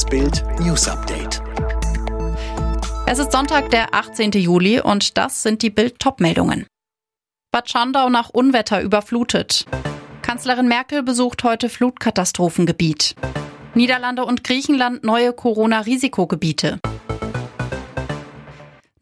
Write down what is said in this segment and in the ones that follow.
Das Bild News Update. Es ist Sonntag, der 18. Juli und das sind die Bild Topmeldungen. Bad Schandau nach Unwetter überflutet. Kanzlerin Merkel besucht heute Flutkatastrophengebiet. Niederlande und Griechenland neue Corona-Risikogebiete.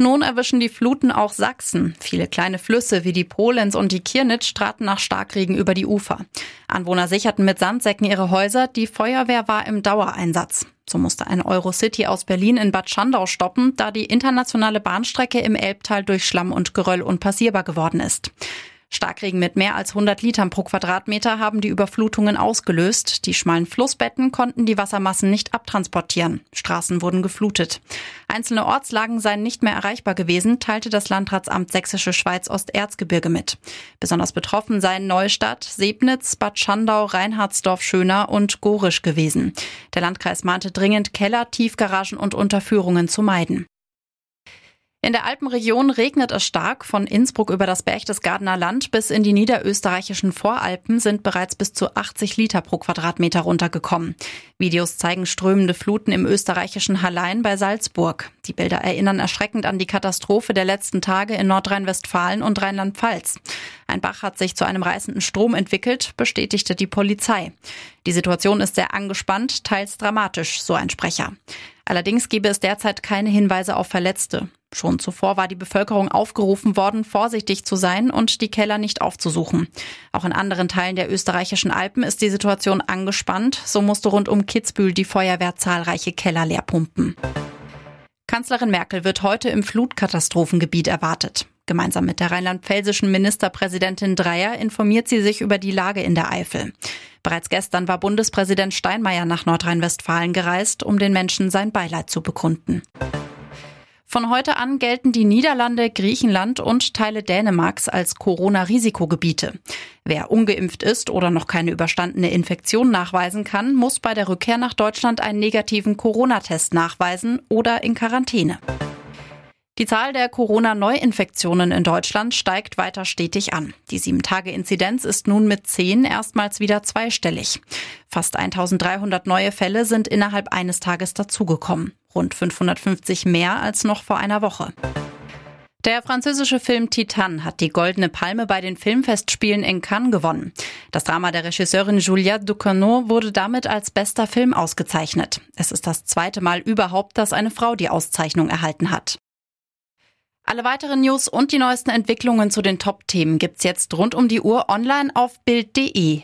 Nun erwischen die Fluten auch Sachsen. Viele kleine Flüsse wie die Polenz und die Kirnitz traten nach Starkregen über die Ufer. Anwohner sicherten mit Sandsäcken ihre Häuser. Die Feuerwehr war im Dauereinsatz. So musste ein Eurocity aus Berlin in Bad Schandau stoppen, da die internationale Bahnstrecke im Elbtal durch Schlamm und Geröll unpassierbar geworden ist. Starkregen mit mehr als 100 Litern pro Quadratmeter haben die Überflutungen ausgelöst. Die schmalen Flussbetten konnten die Wassermassen nicht abtransportieren. Straßen wurden geflutet. Einzelne Ortslagen seien nicht mehr erreichbar gewesen, teilte das Landratsamt Sächsische Schweiz Osterzgebirge mit. Besonders betroffen seien Neustadt, Sebnitz, Bad Schandau, Reinhardsdorf, Schöner und Gorisch gewesen. Der Landkreis mahnte dringend, Keller, Tiefgaragen und Unterführungen zu meiden. In der Alpenregion regnet es stark. Von Innsbruck über das Berchtesgadener Land bis in die niederösterreichischen Voralpen sind bereits bis zu 80 Liter pro Quadratmeter runtergekommen. Videos zeigen strömende Fluten im österreichischen Hallein bei Salzburg. Die Bilder erinnern erschreckend an die Katastrophe der letzten Tage in Nordrhein-Westfalen und Rheinland-Pfalz. Ein Bach hat sich zu einem reißenden Strom entwickelt, bestätigte die Polizei. Die Situation ist sehr angespannt, teils dramatisch, so ein Sprecher. Allerdings gebe es derzeit keine Hinweise auf Verletzte. Schon zuvor war die Bevölkerung aufgerufen worden, vorsichtig zu sein und die Keller nicht aufzusuchen. Auch in anderen Teilen der österreichischen Alpen ist die Situation angespannt. So musste rund um Kitzbühel die Feuerwehr zahlreiche Keller leer pumpen. Kanzlerin Merkel wird heute im Flutkatastrophengebiet erwartet. Gemeinsam mit der rheinland-pfälzischen Ministerpräsidentin Dreyer informiert sie sich über die Lage in der Eifel. Bereits gestern war Bundespräsident Steinmeier nach Nordrhein-Westfalen gereist, um den Menschen sein Beileid zu bekunden. Von heute an gelten die Niederlande, Griechenland und Teile Dänemarks als Corona-Risikogebiete. Wer ungeimpft ist oder noch keine überstandene Infektion nachweisen kann, muss bei der Rückkehr nach Deutschland einen negativen Corona-Test nachweisen oder in Quarantäne. Die Zahl der Corona-Neuinfektionen in Deutschland steigt weiter stetig an. Die 7-Tage-Inzidenz ist nun mit 10 erstmals wieder zweistellig. Fast 1300 neue Fälle sind innerhalb eines Tages dazugekommen. Rund 550 mehr als noch vor einer Woche. Der französische Film Titan hat die Goldene Palme bei den Filmfestspielen in Cannes gewonnen. Das Drama der Regisseurin Juliette Ducournau wurde damit als bester Film ausgezeichnet. Es ist das zweite Mal überhaupt, dass eine Frau die Auszeichnung erhalten hat. Alle weiteren News und die neuesten Entwicklungen zu den Top-Themen gibt's jetzt rund um die Uhr online auf Bild.de.